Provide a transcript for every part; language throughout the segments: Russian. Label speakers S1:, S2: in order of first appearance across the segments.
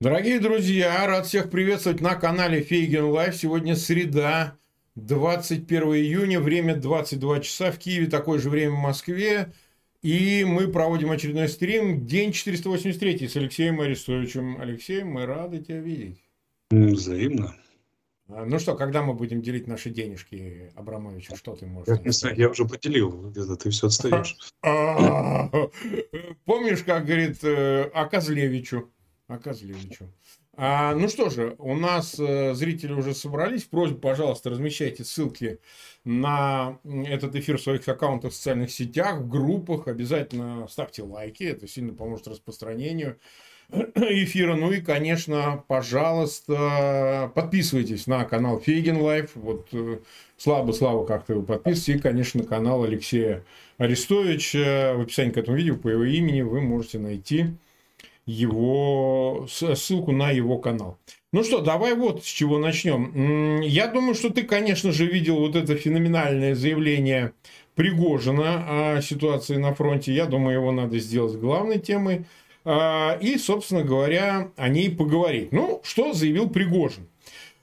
S1: Дорогие друзья, рад всех приветствовать на канале Фейгин Live. Сегодня среда, 21 июня, время 22 часа. В Киеве такое же время в Москве. И мы проводим очередной стрим, день 483 с Алексеем Арестовичем. Алексей, мы рады тебя видеть.
S2: Взаимно.
S1: А, ну что, когда мы будем делить наши денежки, Абрамовичу, что ты можешь?
S2: Я не знаю, я уже поделил, где-то ты все отстаешь.
S1: А, помнишь, как говорит э, Аказлевичу? Оказлевичу. А, ну что же, у нас э, зрители уже собрались. Просьба, пожалуйста, размещайте ссылки на этот эфир в своих аккаунтах в социальных сетях, в группах. Обязательно ставьте лайки, это сильно поможет распространению эфира. Ну и, конечно, пожалуйста, подписывайтесь на канал Фейгин Live. Вот э, слабо, слабо как-то вы подписывайтесь. И, конечно, канал Алексея Арестовича. В описании к этому видео по его имени вы можете найти его, ссылку на его канал. Ну что, давай вот с чего начнем. Я думаю, что ты, конечно же, видел вот это феноменальное заявление Пригожина о ситуации на фронте. Я думаю, его надо сделать главной темой. А, и, собственно говоря, о ней поговорить. Ну, что заявил Пригожин?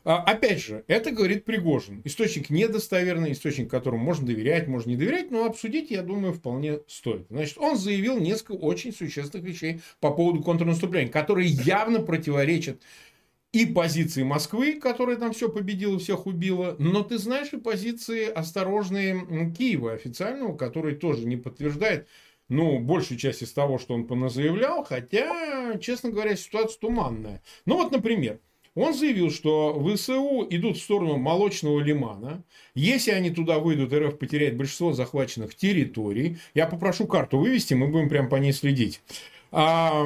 S1: А, опять же, это говорит Пригожин. Источник недостоверный, источник, которому можно доверять, можно не доверять, но обсудить, я думаю, вполне стоит. Значит, он заявил несколько очень существенных вещей по поводу контрнаступления, которые явно противоречат и позиции Москвы, которая там все победила, всех убила, но ты знаешь и позиции осторожные Киева официального, который тоже не подтверждает ну, большую часть из того, что он поназаявлял, хотя, честно говоря, ситуация туманная. Ну вот, например, он заявил, что ВСУ идут в сторону молочного лимана. Если они туда выйдут, РФ потеряет большинство захваченных территорий. Я попрошу карту вывести, мы будем прям по ней следить. А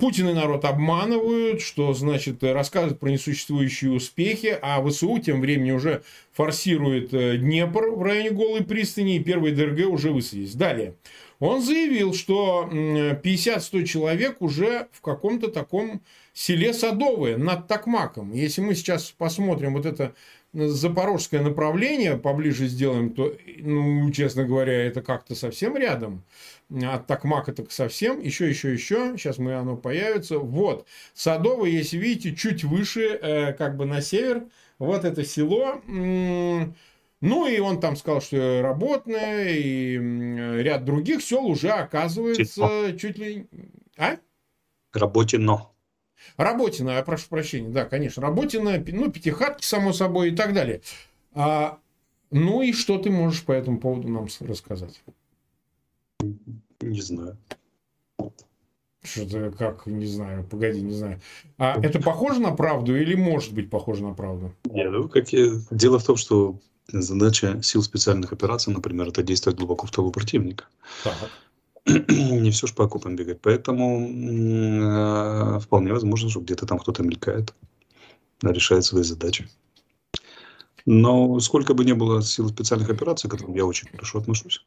S1: Путин и народ обманывают, что, значит, рассказывают про несуществующие успехи, а ВСУ тем временем уже форсирует э, Днепр в районе Голой пристани, и первый ДРГ уже высадились. Далее. Он заявил, что 50-100 человек уже в каком-то таком селе Садовое над Токмаком. Если мы сейчас посмотрим вот это запорожское направление, поближе сделаем, то, ну, честно говоря, это как-то совсем рядом. От Токмака так совсем. Еще, еще, еще. Сейчас мы оно появится. Вот. Садовое, если видите, чуть выше, э, как бы на север. Вот это село. Ну, и он там сказал, что Работное и ряд других сел уже оказывается чуть ли... А?
S2: Работино.
S1: Работино, я прошу прощения, да, конечно. Работино, ну, Пятихатки, само собой, и так далее. А, ну, и что ты можешь по этому поводу нам рассказать?
S2: Не знаю.
S1: Что-то как, не знаю, погоди, не знаю. А это похоже на правду или может быть похоже на правду?
S2: Нет, ну, как я... Дело в том, что Задача сил специальных операций, например, это действовать глубоко в тылу противника. Так. Не все ж по окопам бегать. Поэтому э, вполне возможно, что где-то там кто-то мелькает, решает свои задачи. Но сколько бы ни было сил специальных операций, к которым я очень хорошо отношусь,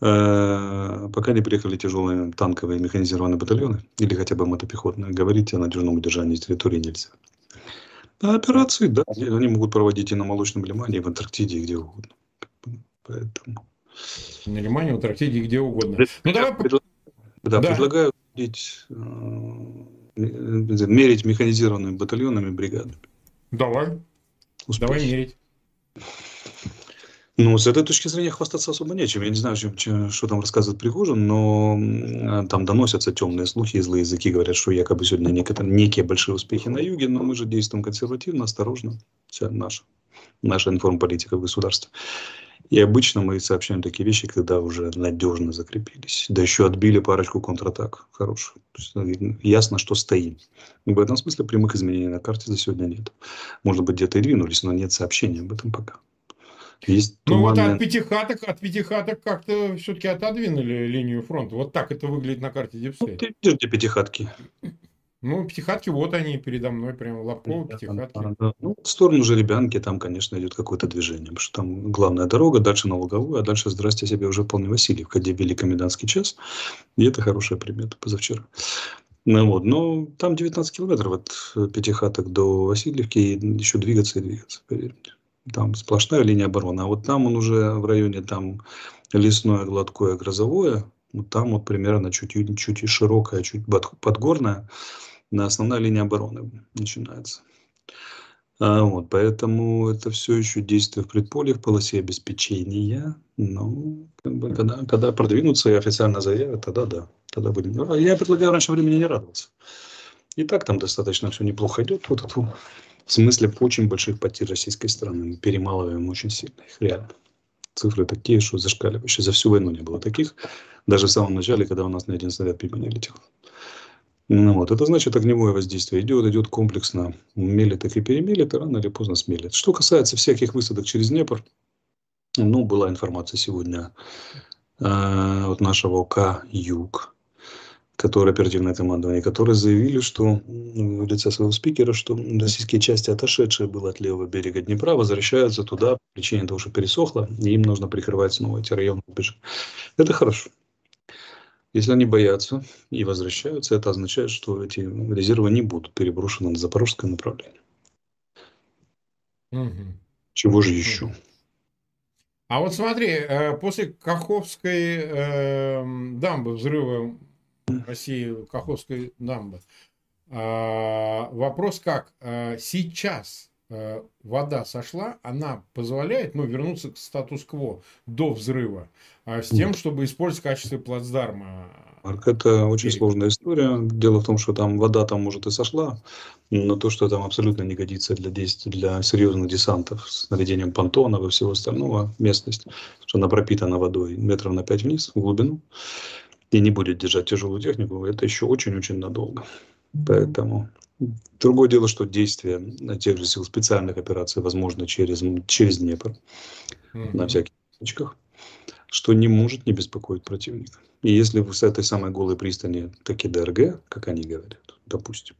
S2: э, пока не приехали тяжелые танковые механизированные батальоны или хотя бы мотопехотные, говорить о надежном удержании территории нельзя. А операции, да, они могут проводить и на Молочном Лимане, и в Антарктиде, и где угодно.
S1: Поэтому... На Лимане, в Антарктиде, где угодно.
S2: Ну, давай... Да, да. предлагаю видеть, э, мерить механизированными батальонами, бригадами.
S1: Давай. Успехи. Давай мерить.
S2: Ну, с этой точки зрения хвастаться особо нечем. Я не знаю, чем, что там рассказывает Пригожин, но там доносятся темные слухи и злые языки. Говорят, что якобы сегодня некие, некие большие успехи на юге, но мы же действуем консервативно, осторожно. Вся наша, наша информполитика в государстве. И обычно мы сообщаем такие вещи, когда уже надежно закрепились. Да еще отбили парочку контратак хороших. ясно, что стоим. В этом смысле прямых изменений на карте за сегодня нет. Может быть, где-то и двинулись, но нет сообщений об этом пока.
S1: Есть ну вот от пятихаток, от пятихаток как-то все-таки отодвинули линию фронта. Вот так это выглядит на карте DeepState. Ну,
S2: ты где пятихатки?
S1: Ну, пятихатки, вот они передо мной, прям Лобкова, пятихатки. Да,
S2: да. Ну, в сторону Жеребянки там, конечно, идет какое-то движение, потому что там главная дорога, дальше на Луговую, а дальше, здрасте себе, уже вполне Васильевка, где ввели комендантский час, и это хорошая примета позавчера. Ну, вот, но там 19 километров от Пятихаток до Васильевки, и еще двигаться и двигаться, поверь мне там сплошная линия обороны. А вот там он уже в районе там лесное, гладкое, грозовое, вот там вот примерно чуть, чуть и широкая, чуть подгорная, на основная линия обороны начинается. А, вот, поэтому это все еще действие в предполе, в полосе обеспечения. Ну, как бы, когда, когда продвинутся и официально заявят, тогда да. Тогда будем. Ну, а я предлагаю раньше времени не радоваться. И так там достаточно все неплохо идет. Вот это, в смысле очень больших потерь российской страны. Мы перемалываем очень сильно их, реально. Цифры такие, что зашкаливающие. За всю войну не было таких. Даже в самом начале, когда у нас ни один снаряд мимо не летел. Ну, вот. Это значит, огневое воздействие идет, идет комплексно. Мелит их и перемелит, и рано или поздно смелит. Что касается всяких высадок через Днепр, ну, была информация сегодня э, от нашего ОК «Юг», который оперативное командование, которые заявили, что в лице своего спикера, что российские части, отошедшие было от левого берега Днепра, возвращаются туда причине того, что пересохло, и им нужно прикрывать снова эти районы Это хорошо. Если они боятся и возвращаются, это означает, что эти резервы не будут переброшены на запорожское направление. Угу. Чего же еще?
S1: А вот смотри, э, после Каховской э, дамбы, взрыва России Каховской дамбы, э, вопрос как? Э, сейчас вода сошла, она позволяет ну, вернуться к статус-кво до взрыва. А с тем, чтобы использовать качество плацдарма.
S2: Марк, это очень сложная история. Дело в том, что там вода там может и сошла, но то, что там абсолютно не годится для действий, для серьезных десантов с наведением понтонов и всего остального местность, что она пропитана водой метров на 5 вниз в глубину и не будет держать тяжелую технику, это еще очень-очень надолго. Поэтому другое дело, что действия тех же сил специальных операций возможно через, через Днепр mm-hmm. на всяких точках что не может не беспокоить противника. И если с этой самой голой пристани таки ДРГ, как они говорят, допустим,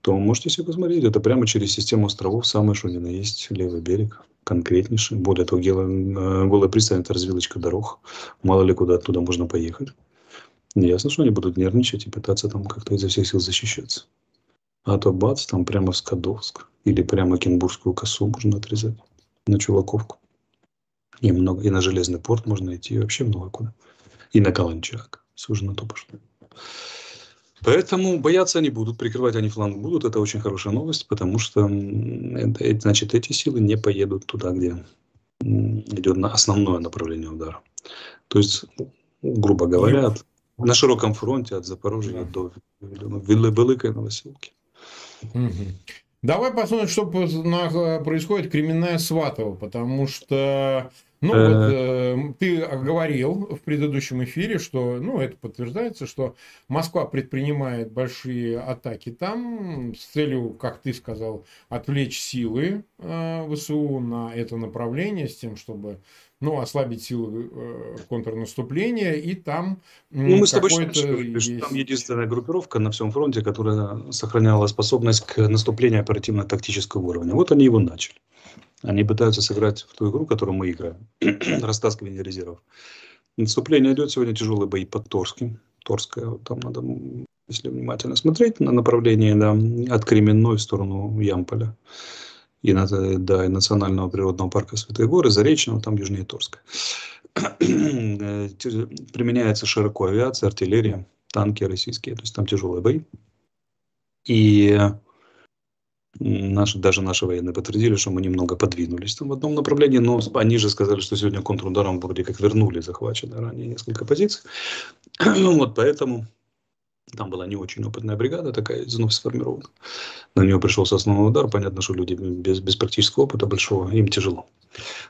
S2: то можете себе посмотреть, это прямо через систему островов самое что ни на есть левый берег, конкретнейший. Более того, голая, голая пристань – это развилочка дорог. Мало ли куда оттуда можно поехать. Ясно, что они будут нервничать и пытаться там как-то изо всех сил защищаться. А то бац, там прямо в Скадовск или прямо Кенбургскую косу можно отрезать на Чуваковку. И, много, и на Железный порт можно идти, и вообще много куда. И на Каланчак. Все уже на то пошло. Поэтому бояться они будут, прикрывать они фланг будут. Это очень хорошая новость, потому что это, значит, эти силы не поедут туда, где идет на основное направление удара. То есть, грубо говоря, на широком фронте от Запорожья да. до Великой Новоселки.
S1: Давай посмотрим, что происходит Кременная Сватова, потому что ну, вот, э, ты говорил в предыдущем эфире, что, ну, это подтверждается, что Москва предпринимает большие атаки там с целью, как ты сказал, отвлечь силы э, ВСУ на это направление, с тем, чтобы ну, ослабить силы э, контрнаступления, и там
S2: ну, мы с тобой говорили, есть... что там единственная группировка на всем фронте, которая сохраняла способность к наступлению оперативно-тактического уровня. Вот они его начали. Они пытаются сыграть в ту игру, которую мы играем. Растаскивание резервов. Наступление идет сегодня тяжелые бои под Торским. Торская, там надо, если внимательно смотреть на направление да, от Кременной в сторону Ямполя и, да, и Национального природного парка Святые Горы, Заречного, там южнее Торска. Применяется широко авиация, артиллерия, танки российские, то есть там тяжелые бои. И наши, даже наши военные подтвердили, что мы немного подвинулись там в одном направлении, но они же сказали, что сегодня контрударом вроде как вернули захваченные ранее несколько позиций. вот поэтому там была не очень опытная бригада, такая вновь сформирована. На нее пришелся основной удар. Понятно, что люди без, без практического опыта большого, им тяжело.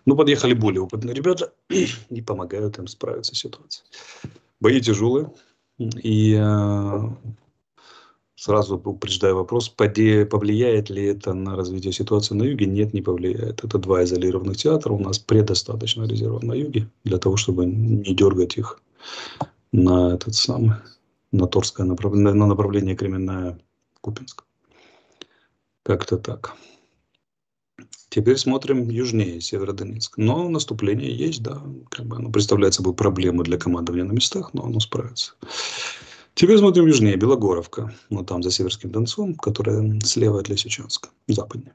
S2: Но подъехали более опытные ребята и помогают им справиться с ситуацией. Бои тяжелые. И э, сразу упреждаю вопрос, повлияет ли это на развитие ситуации на юге? Нет, не повлияет. Это два изолированных театра. У нас предостаточно резервов на юге для того, чтобы не дергать их на этот самый на Торское направление, на направление Кременная Купинск. Как-то так. Теперь смотрим южнее Северодонецк. Но наступление есть, да. Как бы оно представляет собой проблему для командования на местах, но оно справится. Теперь смотрим южнее, Белогоровка. Ну, там за Северским Донцом, которая слева от Лисичанска, западнее.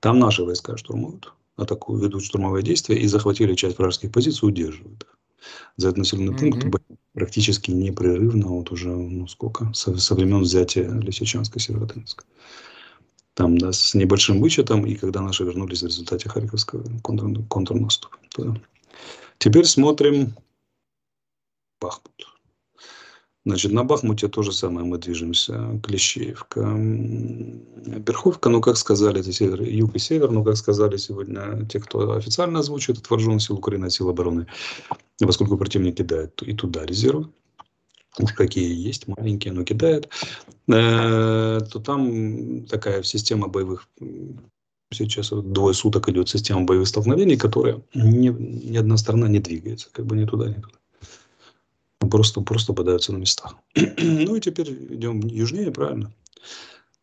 S2: Там наши войска штурмуют, атакуют, ведут штурмовые действия и захватили часть вражеских позиций, удерживают. За этот населенный пункт mm-hmm. практически непрерывно, вот уже, ну сколько, со, со времен взятия Лисичанска и Северодонецка. Там, да, с небольшим вычетом, и когда наши вернулись в результате Харьковского контр, контрнаступа. Теперь смотрим Бахмут. Значит, на Бахмуте то же самое мы движемся. Клещеевка, Берховка, ну, как сказали, это север, юг и север, ну, как сказали сегодня те, кто официально озвучивает, это вооруженные силы Украины, сил обороны. Поскольку противник кидает и туда резервы, уж какие есть, маленькие, но кидает, э, то там такая система боевых сейчас двое суток идет система боевых столкновений, которая ни, ни одна сторона не двигается, как бы ни туда, ни туда просто, просто бодаются на местах. ну и теперь идем южнее, правильно?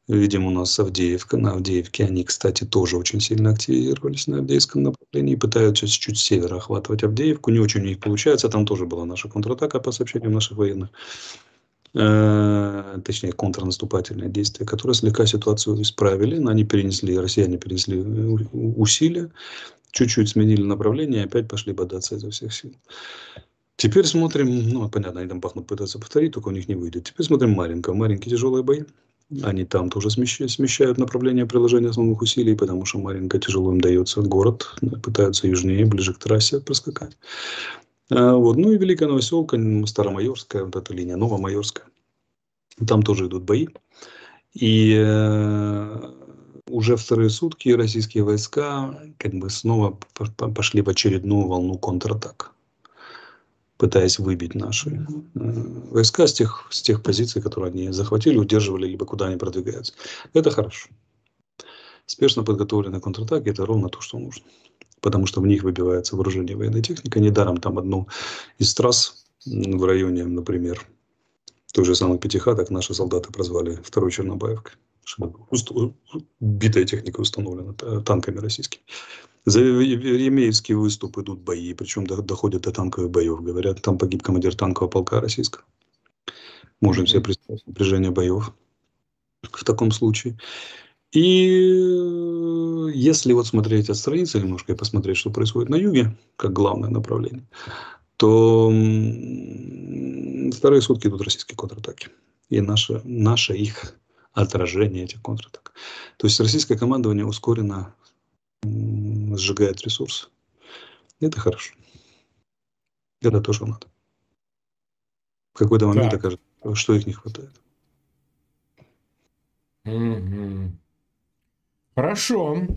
S2: Видим у нас Авдеевка. На Авдеевке они, кстати, тоже очень сильно активизировались на Авдеевском направлении. Пытаются чуть-чуть с севера охватывать Авдеевку. Не очень у них получается. Там тоже была наша контратака по сообщениям наших военных. Э, точнее, контрнаступательные действия, которые слегка ситуацию исправили. Но они перенесли, россияне перенесли усилия. Чуть-чуть сменили направление и опять пошли бодаться изо всех сил. Теперь смотрим, ну, понятно, они там Бахмут пытаются повторить, только у них не выйдет. Теперь смотрим Маринка. Маринки тяжелые бои. Они там тоже смещают, направление приложения основных усилий, потому что Маринка тяжело им дается город. Пытаются южнее, ближе к трассе проскакать. А, вот. Ну и Великая Новоселка, Старомайорская, вот эта линия, Новомайорская. Там тоже идут бои. И э, уже вторые сутки российские войска как бы снова пошли в очередную волну контратак пытаясь выбить наши э, войска с тех, с тех позиций, которые они захватили, удерживали, либо куда они продвигаются. Это хорошо. Спешно подготовленные контратаки – это ровно то, что нужно. Потому что в них выбивается вооружение и военная техника. Недаром там одну из трасс в районе, например, той же самой Пятихаток наши солдаты прозвали второй Чернобаевкой. Битая техника установлена танками российскими. За Емеевский выступ идут бои, причем доходят до танковых боев. Говорят, там погиб командир танкового полка российского. Можем себе представить напряжение боев в таком случае. И э, если вот смотреть, отстраниться немножко и посмотреть, что происходит на юге, как главное направление, то вторые сутки идут российские контратаки. И наше, наше их отражение этих контратак. То есть российское командование ускорено сжигает ресурсы. Это хорошо. Это то, что надо. В какой-то момент так. окажется, что их не хватает.
S1: Угу. Хорошо.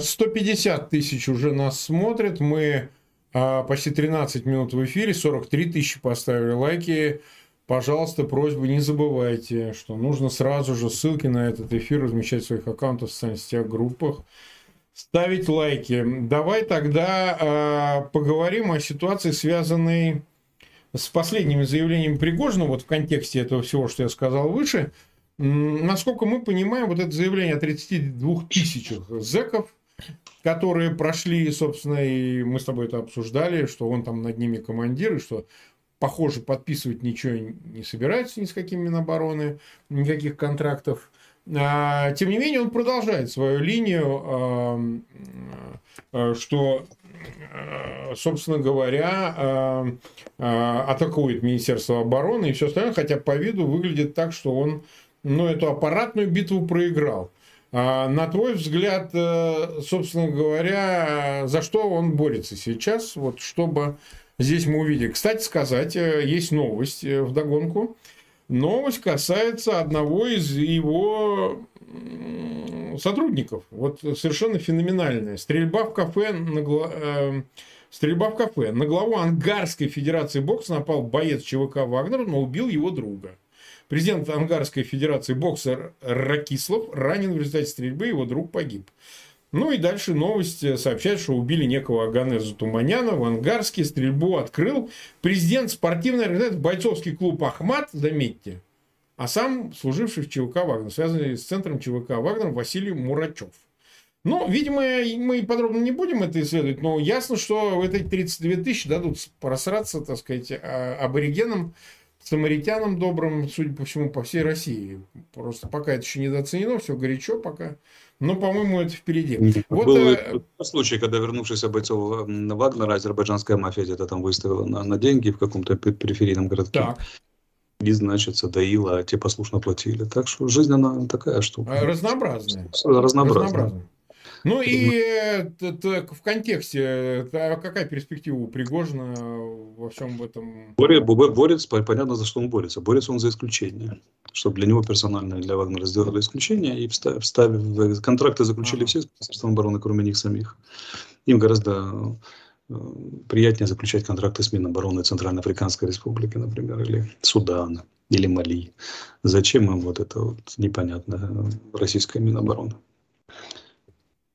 S1: 150 э, тысяч уже нас смотрят. Мы э, почти 13 минут в эфире, 43 тысячи поставили лайки. Пожалуйста, просьба не забывайте, что нужно сразу же ссылки на этот эфир размещать в своих аккаунтах в социальных сетях, группах ставить лайки. Давай тогда э, поговорим о ситуации, связанной с последними заявлениями Пригожина, вот в контексте этого всего, что я сказал выше. Насколько мы понимаем, вот это заявление о 32 тысячах зэков, которые прошли, собственно, и мы с тобой это обсуждали, что он там над ними командир, и что, похоже, подписывать ничего не собирается ни с какими Минобороны, никаких контрактов. А, тем не менее, он продолжает свою линию, а, а, что, собственно говоря, атакует Министерство обороны и все остальное, хотя по виду выглядит так, что он ну, эту аппаратную битву проиграл. На твой взгляд, собственно говоря, за что он борется сейчас, вот чтобы здесь мы увидели. Кстати сказать, есть новость в догонку. Новость касается одного из его сотрудников. Вот совершенно феноменальная. Стрельба в кафе на, э, стрельба в кафе. На главу Ангарской Федерации бокса напал боец ЧВК Вагнер, но убил его друга. Президент Ангарской Федерации бокса Ракислов ранен в результате стрельбы, его друг погиб. Ну и дальше новость сообщает, что убили некого Аганеза Туманяна в Ангарске, стрельбу открыл президент спортивной организации бойцовский клуб «Ахмат», заметьте, а сам служивший в ЧВК «Вагнер», связанный с центром ЧВК «Вагнер» Василий Мурачев. Ну, видимо, мы подробно не будем это исследовать, но ясно, что в эти 32 тысячи дадут просраться, так сказать, а, аборигенам, самаритянам добрым, судя по всему, по всей России. Просто пока это еще недооценено, все горячо пока Ну, по-моему, это впереди.
S2: Вот, Был э... случай, когда вернувшийся бойцов Вагнера, азербайджанская мафия где-то там выставила на, на деньги в каком-то периферийном городке. Так. И, значит, доила, а те послушно платили. Так что жизнь, она такая штука.
S1: Разнообразная.
S2: Разнообразная. Разнообразная.
S1: Ну и э, в контексте, э, какая перспектива у Пригожина во всем этом?
S2: Борется, понятно, за что он борется. Борется он за исключение. Чтобы для него персонально и для Вагнера сделали исключение и вставив, контракты заключили ага. все с Министерством обороны, кроме них самих. Им гораздо э, приятнее заключать контракты с Минобороны Центральноафриканской Республики, например, или Судана, или Мали. Зачем им вот это вот непонятно российская Минобороны?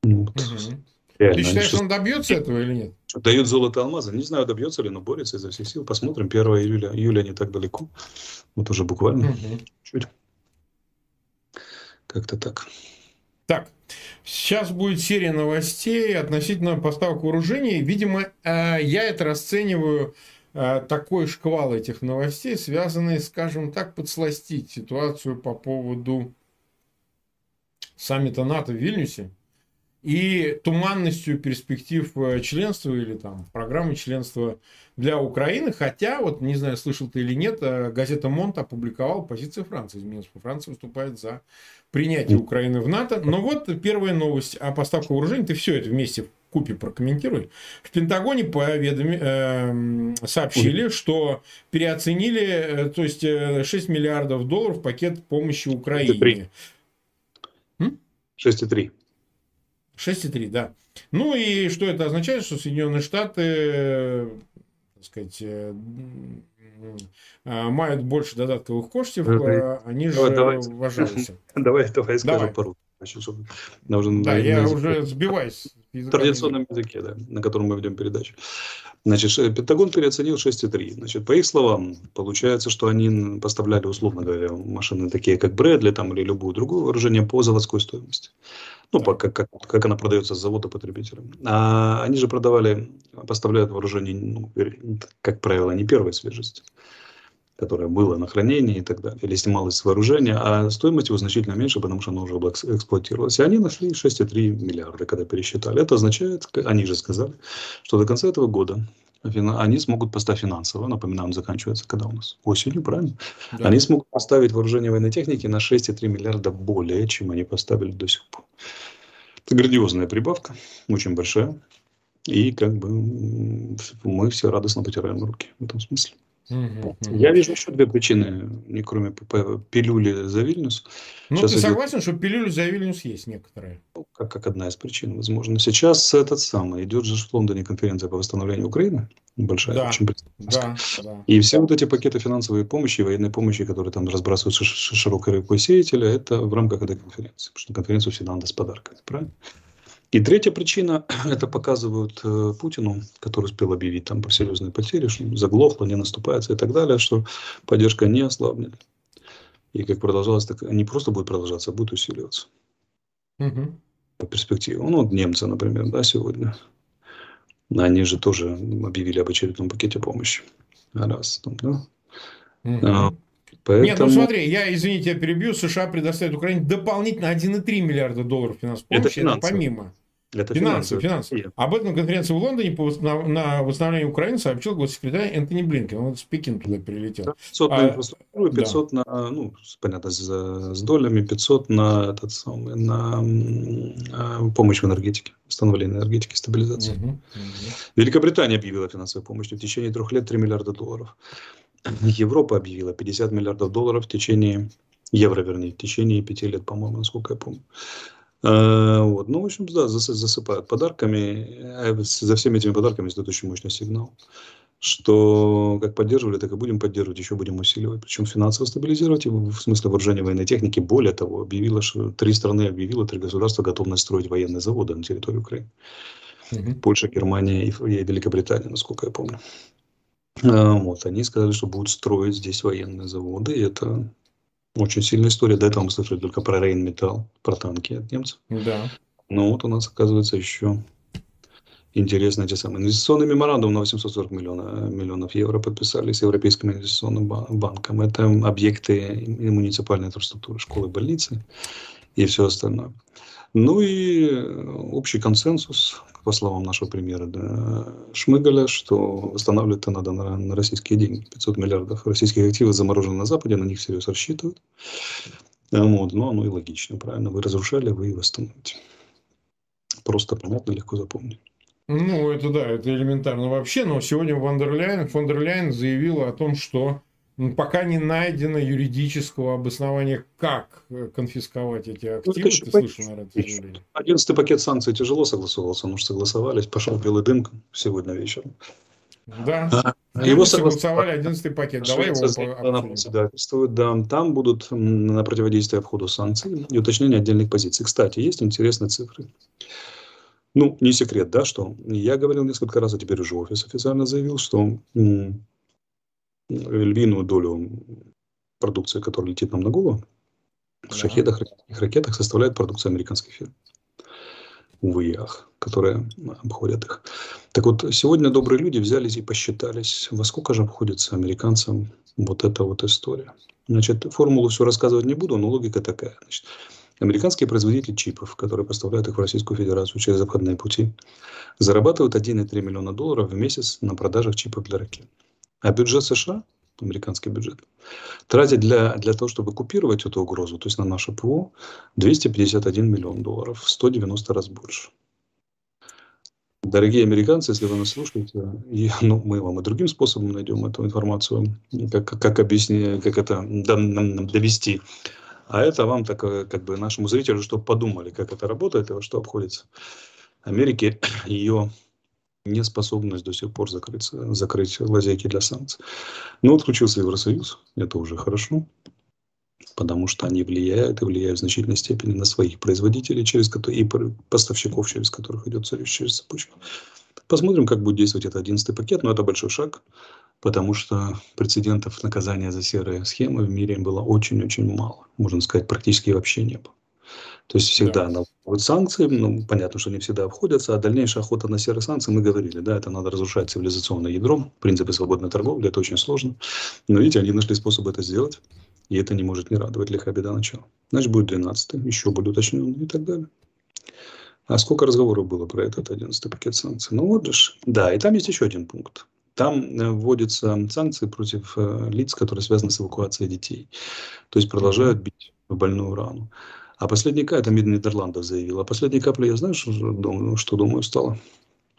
S1: Ну, вот. Угу. Реально, Ты считаешь, что... он добьется этого или нет?
S2: Дают золото алмаза. Не знаю, добьется ли, но борется изо всех сил. Посмотрим. 1 июля, июля не так далеко. Вот уже буквально угу. чуть. Как-то так.
S1: Так, сейчас будет серия новостей относительно поставок вооружений. Видимо, э, я это расцениваю э, такой шквал этих новостей, связанный, скажем так, подсластить ситуацию по поводу саммита НАТО в Вильнюсе и туманностью перспектив э, членства или там программы членства для Украины. Хотя, вот не знаю, слышал ты или нет, э, газета Монт опубликовала позиции Франции. Минска. Франция выступает за принятие Украины в НАТО. Но вот первая новость о поставках вооружений. Ты все это вместе в купе прокомментируй. В Пентагоне поведоми, э, сообщили, что переоценили, э, то есть 6 миллиардов долларов пакет помощи Украине.
S2: 6,3.
S1: 6,3, да. Ну и что это означает, что Соединенные Штаты, так сказать, э, мають більше додаткових коштів, они же давай, вважалися.
S2: Давай, давай скажу пару. Значит, чтобы,
S1: уже да, на, я на, уже сбиваюсь.
S2: В традиционном языке, да, на котором мы ведем передачу. Значит, Пентагон переоценил 6,3. Значит, по их словам, получается, что они поставляли, условно говоря, машины такие, как Брэдли там, или любую другую вооружение по заводской стоимости. Ну, как, как, как она продается с завода потребителям. А они же продавали, поставляют вооружение, ну, как правило, не первой свежести которое было на хранении и так далее, или снималось с вооружения, а стоимость его значительно меньше, потому что оно уже эксплуатировалось. И они нашли 6,3 миллиарда, когда пересчитали. Это означает, они же сказали, что до конца этого года они смогут поставить финансово, напоминаем, заканчивается когда у нас? Осенью, правильно? Да. Они смогут поставить вооружение военной техники на 6,3 миллиарда более, чем они поставили до сих пор. Это грандиозная прибавка, очень большая. И как бы мы все радостно потираем руки в этом смысле. Я вижу еще две причины, не кроме пилюли за Вильнюс.
S1: Ну, Сейчас ты идет... согласен, что пилюли за Вильнюс есть некоторые?
S2: Ну, как, как одна из причин, возможно. Сейчас этот самый, идет же в Лондоне конференция по восстановлению Украины, большая,
S1: да,
S2: очень
S1: да, да.
S2: И все вот эти пакеты финансовой помощи, военной помощи, которые там разбрасываются широкой рекой сеятеля, это в рамках этой конференции. Потому что конференцию всегда надо с подарками, правильно? И третья причина, это показывают э, Путину, который успел объявить там про серьезные потери, что заглохло, не наступается и так далее, что поддержка не ослабнет. И как продолжалось, так не просто будет продолжаться, а будет усиливаться. Угу. Перспективе. Ну, вот немцы, например, да, сегодня. Они же тоже объявили об очередном пакете помощи. Раз, там, да.
S1: Угу. А, Поэтому... Нет, ну смотри, я, извините, я перебью, США предоставит Украине дополнительно 1,3 миллиарда долларов финансовой помощи, это, это помимо. Это финансовые, финансовые. Об этом конференции в Лондоне по, на, на восстановлении Украины сообщил госсекретарь Энтони Блинкен. Он с Пекин туда прилетел.
S2: 500 на а, инфраструктуру, 500 да. на, ну, понятно, с, с долями, 500 на, этот самый, на а, помощь в энергетике, восстановление энергетики, стабилизации. Угу, угу. Великобритания объявила финансовую помощь в течение трех лет 3 миллиарда долларов. Европа объявила 50 миллиардов долларов в течение, евро вернее, в течение пяти лет, по-моему, насколько я помню. А, вот. Ну, в общем, да, засыпают подарками. А за всеми этими подарками стоит очень мощный сигнал, что как поддерживали, так и будем поддерживать, еще будем усиливать. Причем финансово стабилизировать, в смысле вооружения военной техники. Более того, объявила, что три страны объявило, три государства готовность строить военные заводы на территории Украины. Угу. Польша, Германия и Великобритания, насколько я помню. А, вот, они сказали, что будут строить здесь военные заводы, и это очень сильная история. До этого мы слышали только про Рейнметалл, про танки от немцев.
S1: Да.
S2: Но вот у нас, оказывается, еще интересно эти самые инвестиционный меморандум на 840 миллионов, миллионов евро подписали с Европейским инвестиционным банком. Это объекты муниципальной инфраструктуры, школы, больницы и все остальное. Ну и общий консенсус, по словам нашего премьера да, Шмыгаля, что восстанавливать это надо на, на российские деньги. 500 миллиардов российских активов заморожены на Западе, на них всерьез рассчитывают. Вот, ну, оно и логично, правильно. Вы разрушали, вы и восстановите. Просто понятно, легко запомнить.
S1: Ну, это да, это элементарно вообще, но сегодня Вандерляйн, Фондерляйн заявила о том, что пока не найдено юридического обоснования, как э, конфисковать эти ну, активы. Ну, Ты
S2: слышал, наверное, это заявление? Одиннадцатый пакет санкций тяжело согласовывался, но согласовались, пошел белый дым сегодня вечером.
S1: Да. А, его согласовали одиннадцатый пакет. Давай его
S2: да. Там будут на противодействие обходу санкций и уточнение отдельных позиций. Кстати, есть интересные цифры. Ну, не секрет, да, что я говорил несколько раз, а теперь уже офис официально заявил, что львиную долю продукции, которая летит нам на голову, в да. шахедах и ракетах составляет продукция американских фирм. Увы ах, которые обходят их. Так вот, сегодня добрые люди взялись и посчитались, во сколько же обходится американцам вот эта вот история. Значит, формулу все рассказывать не буду, но логика такая. Значит, американские производители чипов, которые поставляют их в Российскую Федерацию через обходные пути, зарабатывают 1,3 миллиона долларов в месяц на продажах чипов для ракет. А бюджет США, американский бюджет, тратит для, для того, чтобы купировать эту угрозу, то есть на наше ПВО, 251 миллион долларов, 190 раз больше. Дорогие американцы, если вы нас слушаете, и, ну, мы вам и другим способом найдем эту информацию, как, как, объяснить, как это довести. А это вам так, как бы нашему зрителю, чтобы подумали, как это работает и во что обходится. Америке ее неспособность до сих пор закрыть, закрыть лазейки для санкций. Но ну, отключился Евросоюз, это уже хорошо, потому что они влияют и влияют в значительной степени на своих производителей через которые, и поставщиков, через которых идет через цепочку. Посмотрим, как будет действовать этот одиннадцатый пакет, но это большой шаг, потому что прецедентов наказания за серые схемы в мире было очень-очень мало. Можно сказать, практически вообще не было. То есть всегда да. вот санкции, ну, понятно, что не всегда обходятся, а дальнейшая охота на серые санкции, мы говорили, да, это надо разрушать цивилизационное ядро, принципы свободной торговли, это очень сложно. Но видите, они нашли способ это сделать, и это не может не радовать, лихая беда начала. Значит, будет 12 еще более уточненный и так далее. А сколько разговоров было про этот 11 пакет санкций? Ну вот же, да, и там есть еще один пункт. Там э, вводятся санкции против э, лиц, которые связаны с эвакуацией детей. То есть продолжают бить в больную рану. А последний капля, это МИД Нидерландов заявил, а последней каплей, я знаю, что, думаю, что думаю, стало?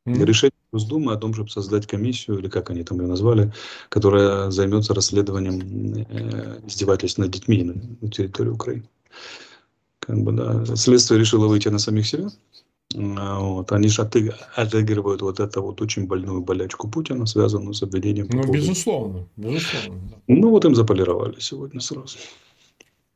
S2: Mm-hmm. Решение Госдумы о том, чтобы создать комиссию, или как они там ее назвали, которая займется расследованием э, издевательств над детьми на, на территории Украины. Как бы, да, следствие решило выйти на самих себя. А, вот, они же отыгрывают вот эту вот очень больную болячку Путина, связанную с обвинением.
S1: Ну, безусловно, безусловно.
S2: Ну, вот им заполировали сегодня сразу.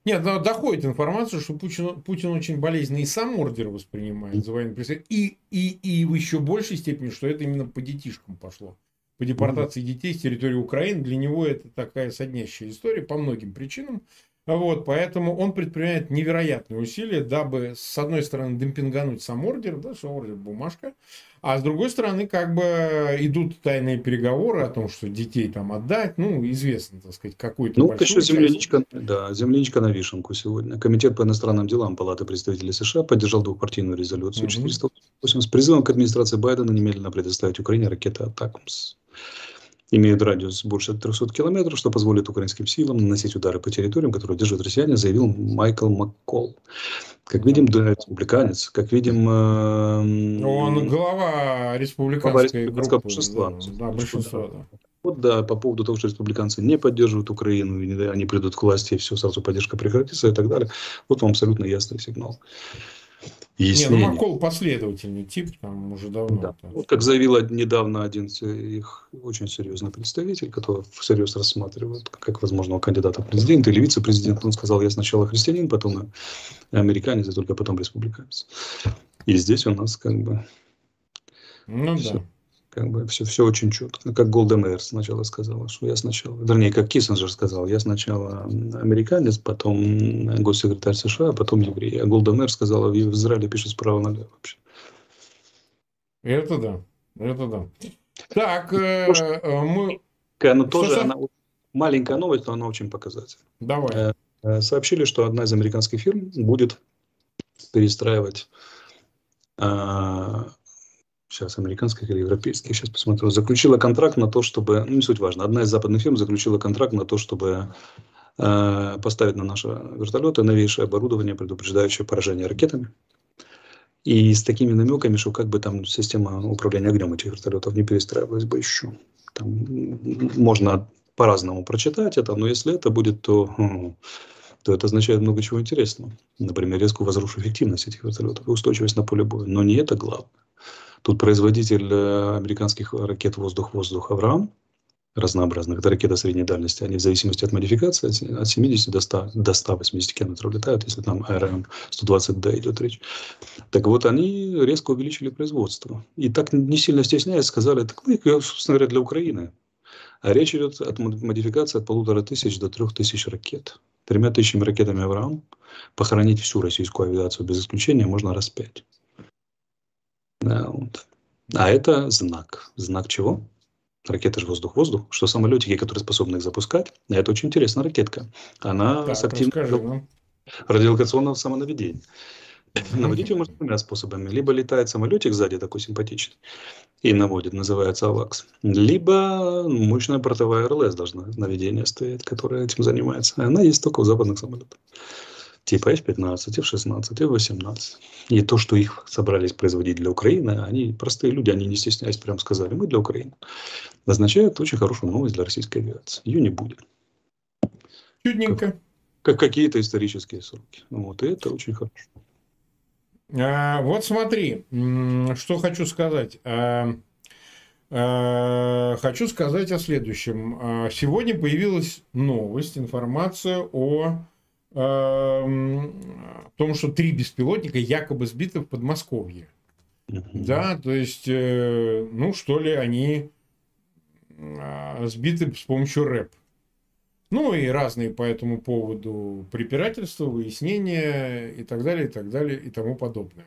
S1: Нет, но доходит информация, что Путин, Путин очень болезненно и сам ордер воспринимает за военный преступление, и, и, и в еще большей степени, что это именно по детишкам пошло. По депортации детей с территории Украины. Для него это такая соднящая история по многим причинам. Вот, поэтому он предпринимает невероятные усилия, дабы, с одной стороны, демпингануть сам ордер, да, что ордер бумажка, а с другой стороны, как бы идут тайные переговоры о том, что детей там отдать, ну, известно, так сказать, какой-то
S2: Ну, еще земляничка, да, земляничка на вишенку сегодня. Комитет по иностранным делам Палаты представителей США поддержал двухпартийную резолюцию mm-hmm. 408 с призывом к администрации Байдена немедленно предоставить Украине ракеты «Атакамс» имеют радиус больше 300 километров, что позволит украинским силам наносить удары по территориям, которые держат россияне, заявил Майкл Маккол. Как видим, да, республиканец. Как видим...
S1: Э, Он глава республиканской глава группы.
S2: Большинства. Да, да. Вот да, по поводу того, что республиканцы не поддерживают Украину, и они придут к власти, и все, сразу поддержка прекратится и так далее. Вот вам абсолютно ясный сигнал.
S1: Не, ну Маккол последовательный тип, там уже давно. Да.
S2: Вот как заявил недавно один их очень серьезный представитель, который всерьез рассматривает как возможного кандидата в президента или вице-президента, он сказал, я сначала христианин, потом американец, и только потом республиканец. И здесь у нас как бы...
S1: Ну все. да.
S2: Как бы все, все очень четко. Как Голда Мейер сначала сказала, что я сначала, вернее, как Киссинджер сказал, я сначала американец, потом госсекретарь США, а потом еврей. А Голда Мейер сказала, в Израиле пишет справа налево вообще.
S1: Это да, это да. Так, э, э, мы...
S2: Но тоже она, маленькая новость, но она очень показательна.
S1: Давай. Э,
S2: сообщили, что одна из американских фирм будет перестраивать а, сейчас американских или европейских, сейчас посмотрю, заключила контракт на то, чтобы, ну не суть важно, одна из западных фирм заключила контракт на то, чтобы э, поставить на наши вертолеты новейшее оборудование, предупреждающее поражение ракетами. И с такими намеками, что как бы там система управления огнем этих вертолетов не перестраивалась бы еще. Там можно по-разному прочитать это, но если это будет, то, то это означает много чего интересного. Например, резкую возрушую эффективность этих вертолетов и устойчивость на поле боя. Но не это главное. Тут производитель э, американских ракет «Воздух-воздух» «Авраам», разнообразных, это ракеты средней дальности, они в зависимости от модификации от 70 до, 100, до 180 километров летают, если там АРМ 120D идет речь. Так вот, они резко увеличили производство. И так не сильно стесняясь, сказали, так мы, собственно говоря, для Украины. А речь идет от модификации от полутора тысяч до трех тысяч ракет. Тремя тысячами ракетами «Авраам» похоронить всю российскую авиацию без исключения можно раз пять. Да, вот. А это знак. Знак чего? Ракета же воздух-воздух, что самолетики, которые способны их запускать, это очень интересная ракетка. Она так, с активным ну. радиолокационного самонаведения. Наводить ее можно двумя способами. Либо летает самолетик сзади такой симпатичный и наводит, называется АВАКС. Либо мощная портовая РЛС должна наведение стоять, которая этим занимается. Она есть только у западных самолетов типа F-15, F-16, F-18. И то, что их собрались производить для Украины, они простые люди, они не стесняясь прям сказали, мы для Украины. Означает очень хорошую новость для российской авиации. Ее не будет.
S1: Чудненько.
S2: Как, как какие-то исторические сроки. Вот, и это очень хорошо.
S1: А, вот смотри, что хочу сказать. А, а, хочу сказать о следующем. А, сегодня появилась новость, информация о о том, что три беспилотника якобы сбиты в Подмосковье. Да, то есть, э, ну, что ли, они а, сбиты с помощью рэп. Ну, и разные по этому поводу препирательства, выяснения и так далее, и так далее, и тому подобное.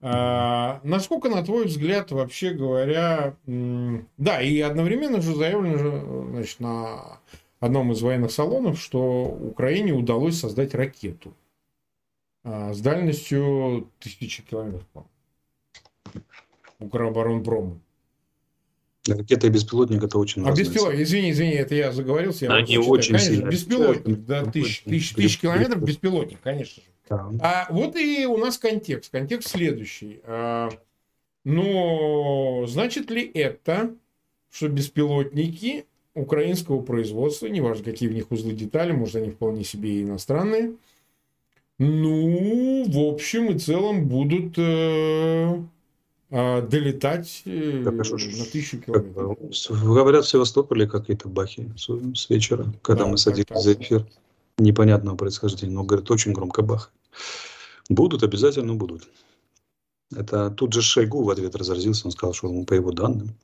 S1: А, насколько, на твой взгляд, вообще говоря, да, и одновременно же заявлено, же, значит, на одном из военных салонов, что Украине удалось создать ракету а, с дальностью тысячи километров. Укроборонпрома.
S2: Ракета и беспилотник это очень
S1: А беспилотник, извини, извини, это я заговорился. Я
S2: Они очень
S1: Конечно,
S2: сильно
S1: беспилотник, да, тысяч, тысяч, тысяч километров беспилотник, конечно же. Да. А вот и у нас контекст. Контекст следующий. А, но значит ли это, что беспилотники украинского производства, неважно, какие в них узлы детали, может, они вполне себе и иностранные, ну, в общем и целом будут э, э, долетать э, на тысячу километров.
S2: Говорят, в Севастополе какие-то бахи с, с вечера, когда да, мы садились за эфир непонятного происхождения, но, говорят, очень громко бах. Будут, обязательно будут. Это тут же Шойгу в ответ разразился, он сказал, что по его данным,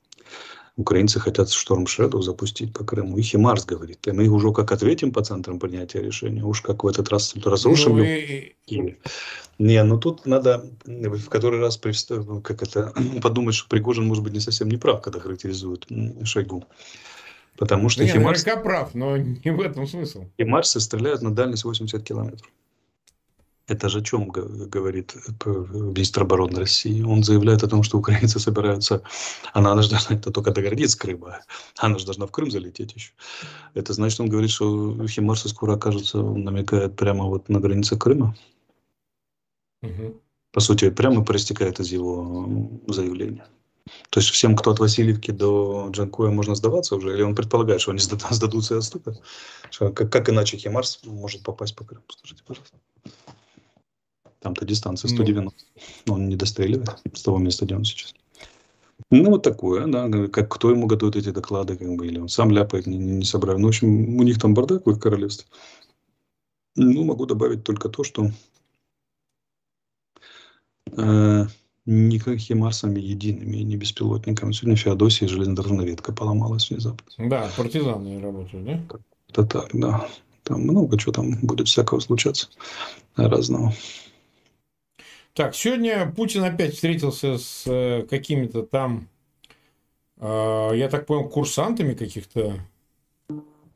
S2: Украинцы хотят Шторм Шредов запустить по Крыму. И Химарс говорит, и мы уже как ответим по центрам принятия решения, уж как в этот раз разрушим. Ну, и... Не, ну тут надо в который раз как это, подумать, что Пригожин может быть не совсем не прав, когда характеризует Шойгу. Потому что
S1: да Химарс... прав, но не в этом смысл.
S2: Химарсы стреляют на дальность 80 километров. Это же о чем говорит министр обороны России? Он заявляет о том, что украинцы собираются... Она, она же должна это только доградить Крыма. Она же должна в Крым залететь еще. Это значит, он говорит, что химарсы скоро окажутся, он намекает прямо вот на границе Крыма. Угу. По сути, прямо проистекает из его заявления. То есть всем, кто от Васильевки до Джанкоя можно сдаваться уже, или он предполагает, что они сдадутся и отступят? Как, как иначе Химарс может попасть по Крыму? Скажите, пожалуйста. Там-то дистанция 190. Ну. Он не достреливает с того места, где он сейчас. Ну, вот такое, да. Как, кто ему готовит эти доклады, как бы, или он сам ляпает, не, не, собрав. Ну, в общем, у них там бардак в их королевстве. Ну, могу добавить только то, что э, не как химарсами едиными, не беспилотниками. Сегодня в Феодосии железнодорожная ветка поломалась внезапно.
S1: Да, партизаны работают, да?
S2: Это так, да. Там много чего там будет всякого случаться разного.
S1: Так, сегодня Путин опять встретился с э, какими-то там, э, я так понял, курсантами каких-то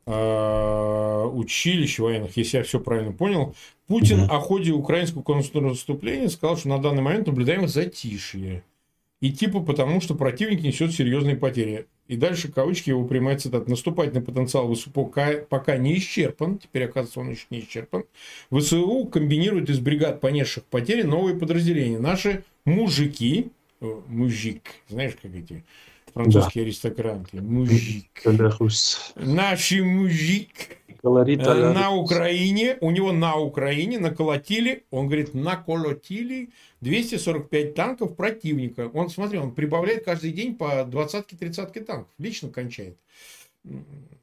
S1: э, училищ военных, если я все правильно понял, Путин угу. о ходе украинского контрнаступления сказал, что на данный момент наблюдаем затишье. И типа потому, что противник несет серьезные потери. И дальше кавычки его прямая цитата. Наступательный потенциал ВСУ пока, пока не исчерпан. Теперь, оказывается, он еще не исчерпан. ВСУ комбинирует из бригад понесших потери новые подразделения. Наши мужики, мужик, знаешь, как эти французские да. аристократы, мужик. Наши мужик э, на Украине, у него на Украине наколотили, он говорит, наколотили 245 танков противника. Он, смотри, он прибавляет каждый день по двадцатке-тридцатке танков. Лично кончает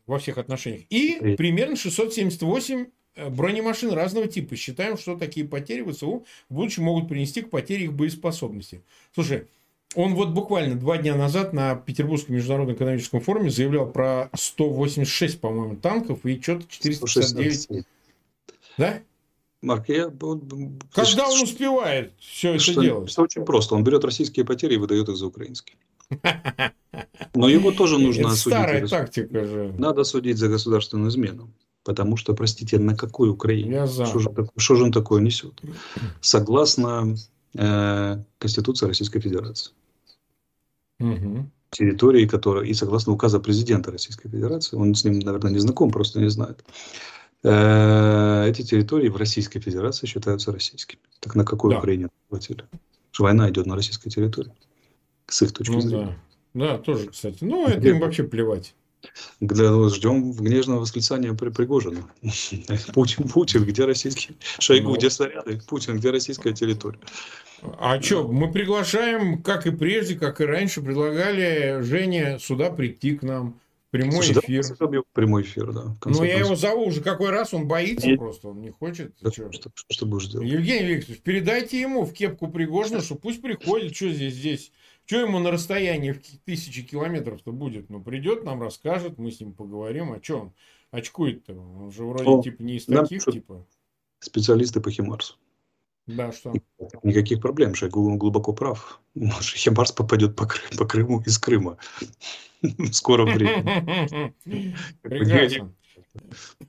S1: во всех отношениях. И примерно 678 э, бронемашин разного типа. Считаем, что такие потери ВСУ в будущем могут принести к потере их боеспособности. Слушай, он вот буквально два дня назад на Петербургском международном экономическом форуме заявлял про 186, по-моему, танков и что-то 469. Да?
S2: Марк, я...
S1: Когда он успевает все это
S2: что,
S1: делать?
S2: Все очень просто. Он берет российские потери и выдает их за украинские. Но его тоже нужно осудить.
S1: Старая тактика же.
S2: Надо судить за государственную измену. Потому что, простите, на какой Украине?
S1: Я за.
S2: Что же, что же он такое несет? Согласно э, Конституции Российской Федерации.
S1: Угу.
S2: Территории, которые, и согласно указа президента Российской Федерации, он с ним, наверное, не знаком, просто не знает. Э, эти территории в Российской Федерации считаются российскими. Так на какой да. Украине хватили? Война идет на российской территории. С их точки
S1: ну,
S2: зрения.
S1: Да. да, тоже, кстати. Ну, это Где? им вообще плевать.
S2: Ну, ждем гневного восклицания при Пригожина. Путин, Путин, где российский? Шойгу, ну. где снаряды? Путин, где российская территория?
S1: А что, мы приглашаем, как и прежде, как и раньше, предлагали Жене сюда прийти к нам. Прямой Слушай, эфир.
S2: Да, прямой эфир, да.
S1: Ну, я его зову уже какой раз, он боится Нет. просто, он не хочет.
S2: Да, что? Что, что будешь делать?
S1: Евгений Викторович, передайте ему в кепку Пригожина, что пусть приходит, что здесь, здесь. Что ему на расстоянии в тысячи километров-то будет? Ну, придет, нам расскажет, мы с ним поговорим. А что он очкует-то? Он же вроде О, типа не из таких, типа.
S2: Специалисты по Химарсу.
S1: Да, что?
S2: Никаких проблем, Шойгу глубоко прав. Химарс попадет по, Крым, по Крыму из Крыма. В скором времени.
S1: Прекрасно.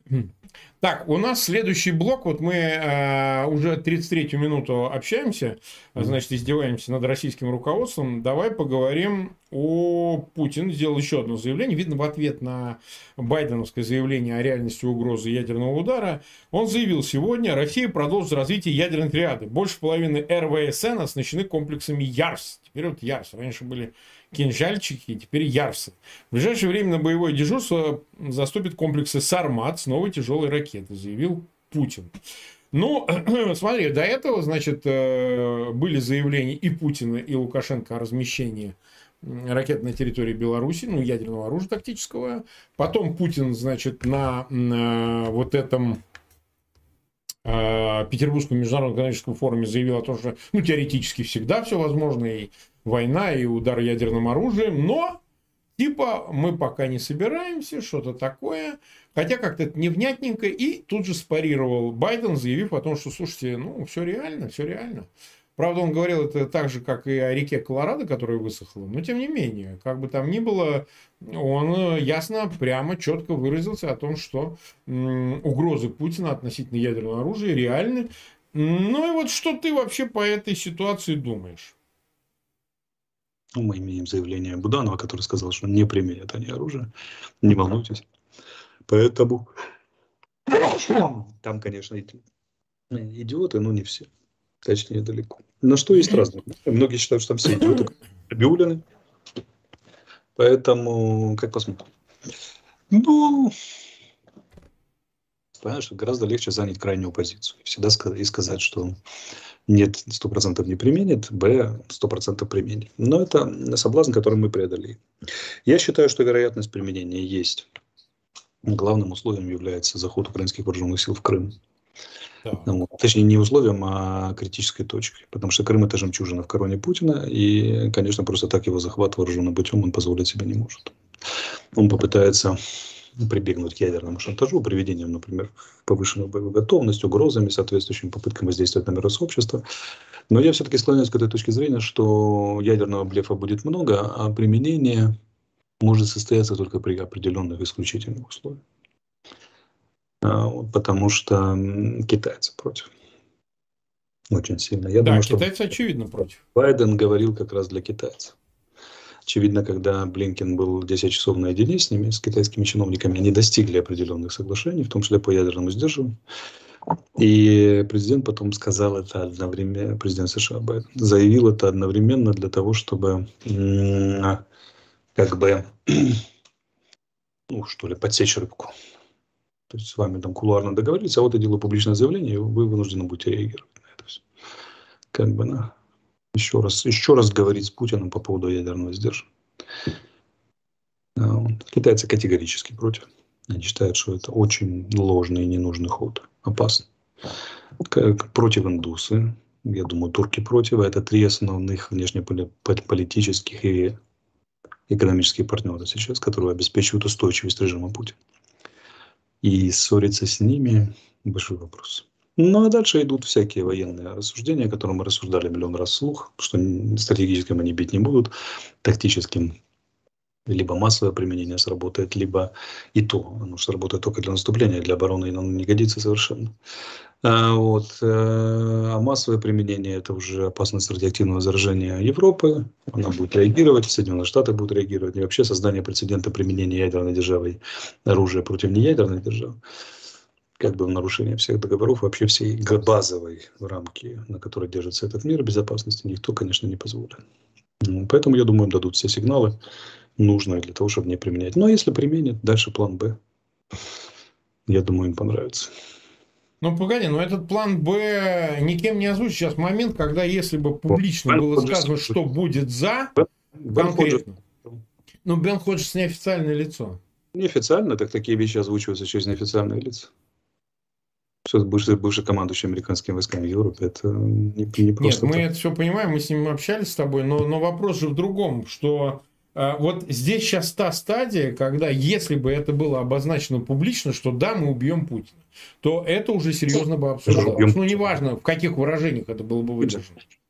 S1: Так, у нас следующий блок. Вот мы э, уже 33-ю минуту общаемся, значит, издеваемся над российским руководством. Давай поговорим о Путин. Сделал еще одно заявление. Видно, в ответ на байденовское заявление о реальности угрозы ядерного удара, он заявил сегодня, Россия продолжит развитие ядерной триады. Больше половины РВСН оснащены комплексами ЯРС. Теперь вот ЯРС. Раньше были кинжальчики и теперь Ярсы. В ближайшее время на боевое дежурство заступит комплексы «Сармат» с новой тяжелой ракетой, заявил Путин. Ну, смотри, до этого, значит, э, были заявления и Путина, и Лукашенко о размещении ракет на территории Беларуси, ну, ядерного оружия тактического. Потом Путин, значит, на, на вот этом э, Петербургском международном экономическом форуме заявил о том, что, ну, теоретически всегда все возможно, и война и удар ядерным оружием, но типа мы пока не собираемся, что-то такое. Хотя как-то это невнятненько. И тут же спарировал Байден, заявив о том, что, слушайте, ну, все реально, все реально. Правда, он говорил это так же, как и о реке Колорадо, которая высохла. Но, тем не менее, как бы там ни было, он ясно, прямо, четко выразился о том, что угрозы Путина относительно ядерного оружия реальны. Ну и вот что ты вообще по этой ситуации думаешь?
S2: Ну, мы имеем заявление Буданова, который сказал, что не применят они оружие. Не волнуйтесь. Поэтому там, конечно, идиоты, но не все. Точнее, далеко. Но что есть разные. Многие считают, что там все идиоты объявлены. Поэтому, как посмотрим. Ну, понимаешь, гораздо легче занять крайнюю позицию. Всегда сказать, и сказать, что нет, сто процентов не применит, б, сто процентов применит. Но это соблазн, который мы преодолели. Я считаю, что вероятность применения есть. Главным условием является заход украинских вооруженных сил в Крым. Да. Ну, точнее, не условием, а критической точкой. Потому что Крым – это жемчужина в короне Путина, и, конечно, просто так его захват вооруженным путем он позволить себе не может. Он попытается прибегнуть к ядерному шантажу, приведением, например, повышенной боевой готовности, угрозами, соответствующим попыткам воздействовать на миросообщество. Но я все-таки склоняюсь к этой точке зрения, что ядерного блефа будет много, а применение может состояться только при определенных исключительных условиях. а, потому что китайцы против. Очень сильно. Я
S1: да, думаю, китайцы что очевидно против.
S2: Байден говорил как раз для китайцев. Очевидно, когда Блинкен был 10 часов наедине с ними, с китайскими чиновниками, они достигли определенных соглашений, в том числе по ядерному сдерживанию. И президент потом сказал это одновременно, президент США заявил это одновременно для того, чтобы как бы, ну что ли, подсечь рыбку. То есть с вами там кулуарно договорились, а вот я делаю публичное заявление, и вы вынуждены будете реагировать на это все. Как бы, на еще раз, еще раз говорить с Путиным по поводу ядерного сдерживания. Китайцы категорически против. Они считают, что это очень ложный и ненужный ход. Опасно. Как против индусы. Я думаю, турки против. Это три основных внешнеполитических и экономических партнера сейчас, которые обеспечивают устойчивость режима Путина. И ссориться с ними – большой вопрос. Ну, а дальше идут всякие военные рассуждения, о которых мы рассуждали миллион раз вслух, что стратегическим они бить не будут, тактическим либо массовое применение сработает, либо и то. Оно сработает только для наступления, для обороны оно не годится совершенно. А, вот. Э, а массовое применение – это уже опасность радиоактивного заражения Европы. Она будет реагировать, Соединенные Штаты будут реагировать. И вообще создание прецедента применения ядерной державы оружия против неядерной державы как бы в нарушение всех договоров, вообще всей базовой рамки, на которой держится этот мир безопасности, никто, конечно, не позволит. Ну, поэтому, я думаю, им дадут все сигналы, нужные для того, чтобы не применять. Но если применят, дальше план Б. Я думаю, им понравится.
S1: Ну, погоди, но этот план Б никем не озвучен. Сейчас момент, когда если бы публично Бен было сказано, Ходжес. что будет за, Бен конкретно. Ходжес. Ну, Бен Ходжес неофициальное лицо.
S2: Неофициально, так такие вещи озвучиваются через неофициальные лица. Все бывший, бывший командующий американскими войсками в Европе. Это не, не
S1: просто Нет, мы это все понимаем, мы с ним общались с тобой, но, но вопрос же в другом, что а, вот здесь сейчас та стадия, когда если бы это было обозначено публично, что да, мы убьем Путина, то это уже серьезно бы обсуждалось. Ну, неважно, в каких выражениях это было бы выражено.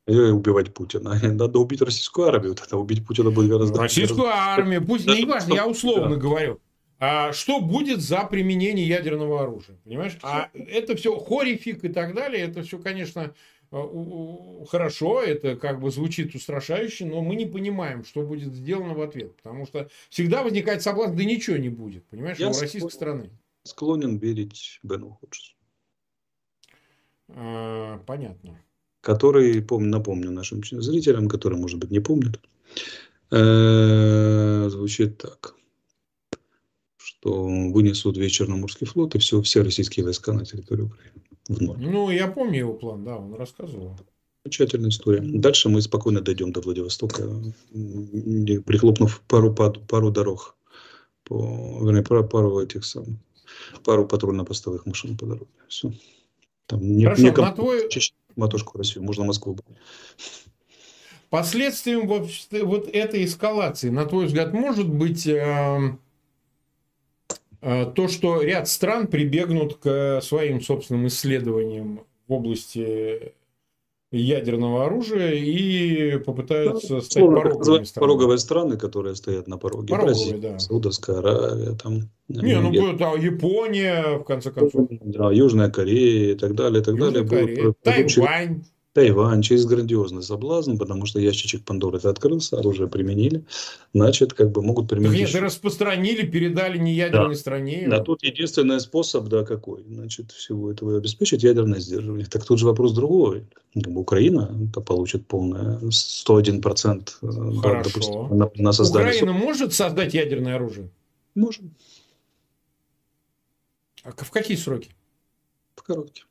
S2: Убивать Путина. Надо убить российскую армию, тогда убить Путина будет гораздо...
S1: Российскую армию, пусть, не важно, я условно да. говорю. А что будет за применение ядерного оружия? Понимаешь? А это все хорифик и так далее, это все, конечно, Э, хорошо, это как бы звучит устрашающе, но мы не понимаем, что будет сделано в ответ. Потому что всегда возникает соблазн, да ничего не будет, понимаешь, Я у российской страны.
S2: Склонен верить Бену Ходжесу.
S1: А, понятно.
S2: Который, помню, напомню нашим зрителям, которые, может быть, не помнят, э, звучит так что вынесут весь Черноморский флот и все, все российские войска на территорию Украины
S1: в ноль. Ну, я помню его план, да, он рассказывал.
S2: Замечательная история. Дальше мы спокойно дойдем до Владивостока, прихлопнув пару, пару дорог, по, вернее, пару, пару этих самых, пару патрульно-постовых машин по дороге. Все.
S1: Там не, Хорошо, не на твой...
S2: матушку Россию, можно Москву.
S1: Последствием вот, вот этой эскалации, на твой взгляд, может быть э, то, что ряд стран прибегнут к своим собственным исследованиям в области ядерного оружия и попытаются ну, стать
S2: пороговыми странами. Пороговые страны, которые стоят на пороге. Пороговые, Бразилия, да. Саудовская Аравия, там...
S1: Не, ну будет да, Япония, в конце концов.
S2: Да, Южная Корея и так далее, и так Южная далее.
S1: Корея, Тайвань.
S2: Тайвань через грандиозный соблазн, потому что ящичек Пандоры открылся, оружие применили, значит, как бы могут применить...
S1: Нет, распространили, передали не ядерной да. стране.
S2: Да, тут единственный способ, да, какой, значит, всего этого обеспечить ядерное сдерживание. Так тут же вопрос другой. Украина -то получит полное 101%
S1: э, Хорошо. Да, допустим, на, на создание... Украина может создать ядерное оружие?
S2: Можем.
S1: А в какие сроки?
S2: В короткие.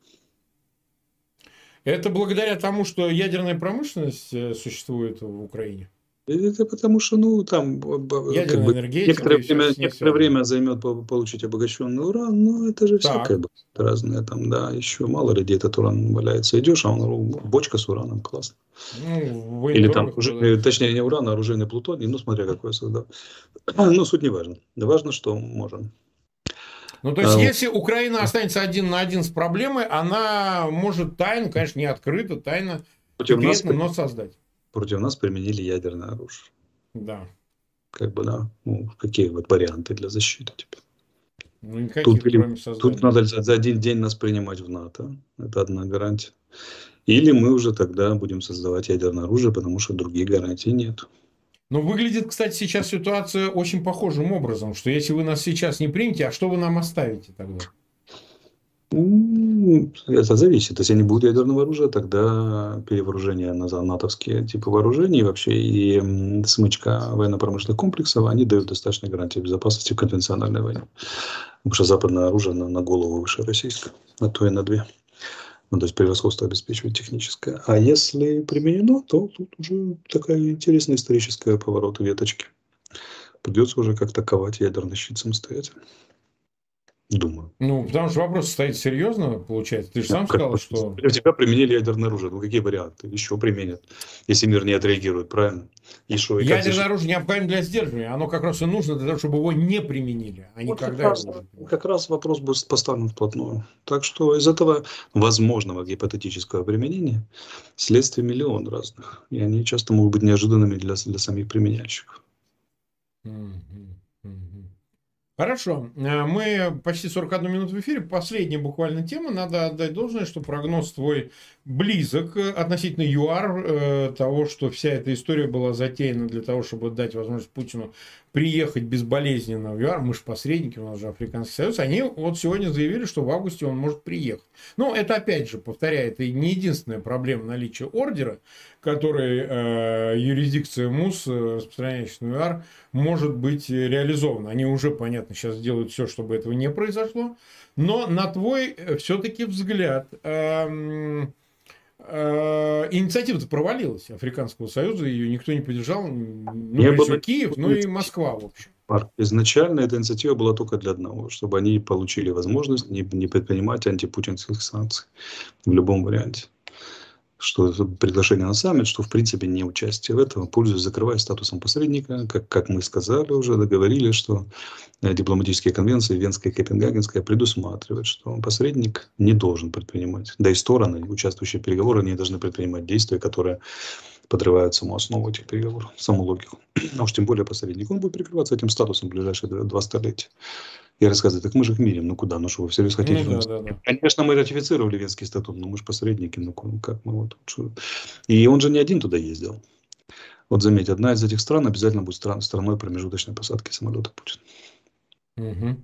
S1: Это благодаря тому, что ядерная промышленность э, существует в Украине?
S2: Это потому что, ну, там как бы, некоторое, время, некоторое время займет получить обогащенный уран, но это же так. всякое разное там, да, еще мало где этот уран валяется. Идешь, а он бочка с ураном, классно. Ну, Или там, уже, точнее, не уран, а оружейный плутоний, ну, смотря какой создал. Ну, суть не важно. Важно, что можем.
S1: Ну, то есть, а, если Украина останется один на один с проблемой, она может тайно, конечно, не открыто, тайно,
S2: против нас, но создать. Против нас применили ядерное оружие.
S1: Да.
S2: Как бы, да. Ну, какие вот варианты для защиты теперь? Ну, никаких, тут, кроме Тут надо за один день нас принимать в НАТО. Это одна гарантия. Или мы уже тогда будем создавать ядерное оружие, потому что других гарантий нет.
S1: Но выглядит, кстати, сейчас ситуация очень похожим образом, что если вы нас сейчас не примете, а что вы нам оставите тогда?
S2: Это зависит. Если не будет ядерного оружия, тогда перевооружение на натовские типы вооружений вообще и смычка военно-промышленных комплексов, они дают достаточно гарантии безопасности в конвенциональной войне. Потому что западное оружие на, на голову выше российского, на то и на две. Ну, то есть превосходство обеспечивает техническое. А если применено, то тут уже такая интересная историческая поворот веточки. Придется уже как-то ковать ядерный щит самостоятельно. Думаю.
S1: Ну, потому что вопрос стоит серьезно, получается. Ты же сам сказал, что...
S2: У тебя применили ядерное оружие. Ну, какие варианты? Еще применят, если мир не отреагирует, правильно?
S1: Что, и ядерное оружие необходимо для сдерживания. Оно как раз и нужно для того, чтобы его не применили, а не вот когда
S2: как раз, как раз вопрос будет поставлен вплотную. Так что из этого возможного гипотетического применения следствие миллион разных. И они часто могут быть неожиданными для, для самих применяющих.
S1: Mm-hmm. Хорошо. Э, мы почти 41 минуту в эфире. Последняя буквально тема. Надо отдать должное, что прогноз твой близок относительно ЮАР, э, того, что вся эта история была затеяна для того, чтобы дать возможность Путину приехать безболезненно в ЮАР, мы же посредники, у нас же Африканский Союз, они вот сегодня заявили, что в августе он может приехать. Но это опять же, повторяю, это не единственная проблема наличия ордера, который э, юрисдикция МУС, э, распространяющаяся на ЮАР, может быть реализована. Они уже, понятно, сейчас делают все, чтобы этого не произошло. Но на твой э, все-таки взгляд, э, Э, инициатива-то провалилась Африканского Союза, ее никто не поддержал, ну, не было... Киев, ну и Москва, в общем.
S2: Изначально эта инициатива была только для одного, чтобы они получили возможность не, не предпринимать антипутинских санкций в любом варианте что приглашение на саммит, что в принципе не участие в этом, пользуясь, закрывая статусом посредника, как, как мы сказали уже, договорились, что э, дипломатические конвенции Венская и Копенгагенская предусматривают, что посредник не должен предпринимать, да и стороны, участвующие в переговорах, не должны предпринимать действия, которые подрывают саму основу этих переговоров, саму логику. А уж тем более посредник. Он будет прикрываться этим статусом в ближайшие два столетия. Я рассказываю, так мы же их мирим, ну куда, ну что, вы всерьез хотите? Ну, да, да, да. Конечно, мы ратифицировали Венский статут, но мы же посредники, ну как мы вот. И он же не один туда ездил. Вот заметь, одна из этих стран обязательно будет стран, страной промежуточной посадки самолета Путин.
S1: Угу.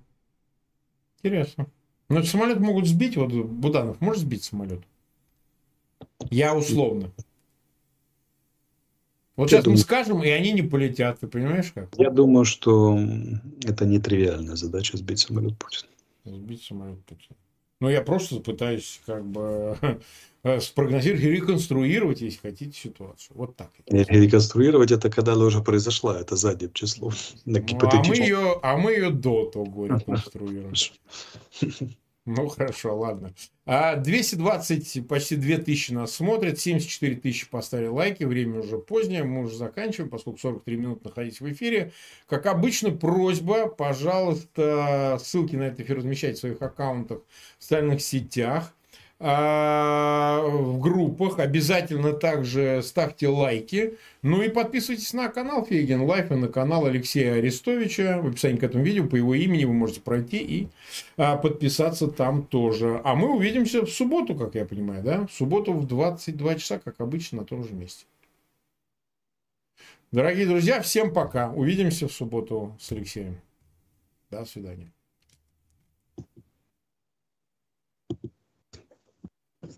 S1: Интересно. Ну, самолет могут сбить, вот Буданов может сбить самолет? Я условно. Вот я сейчас думаю, мы скажем, и они не полетят, ты понимаешь как?
S2: Я думаю, что это нетривиальная задача сбить самолет Путина.
S1: Сбить самолет Путина. Ну, я просто пытаюсь как бы спрогнозировать и реконструировать, если хотите, ситуацию. Вот так.
S2: Реконструировать это когда она уже произошла, это задним числом.
S1: Ну, а, мы ее, а мы ее до того реконструируем. Ну, хорошо, ладно. 220, а почти 2000 нас смотрят, 74 тысячи поставили лайки, время уже позднее, мы уже заканчиваем, поскольку 43 минут находитесь в эфире. Как обычно, просьба, пожалуйста, ссылки на этот эфир размещайте в своих аккаунтах в социальных сетях. А, в группах. Обязательно также ставьте лайки. Ну и подписывайтесь на канал Фейгин Live и на канал Алексея Арестовича. В описании к этому видео по его имени вы можете пройти и а, подписаться там тоже. А мы увидимся в субботу, как я понимаю, да? В субботу в 22 часа, как обычно, на том же месте. Дорогие друзья, всем пока. Увидимся в субботу с Алексеем. До свидания.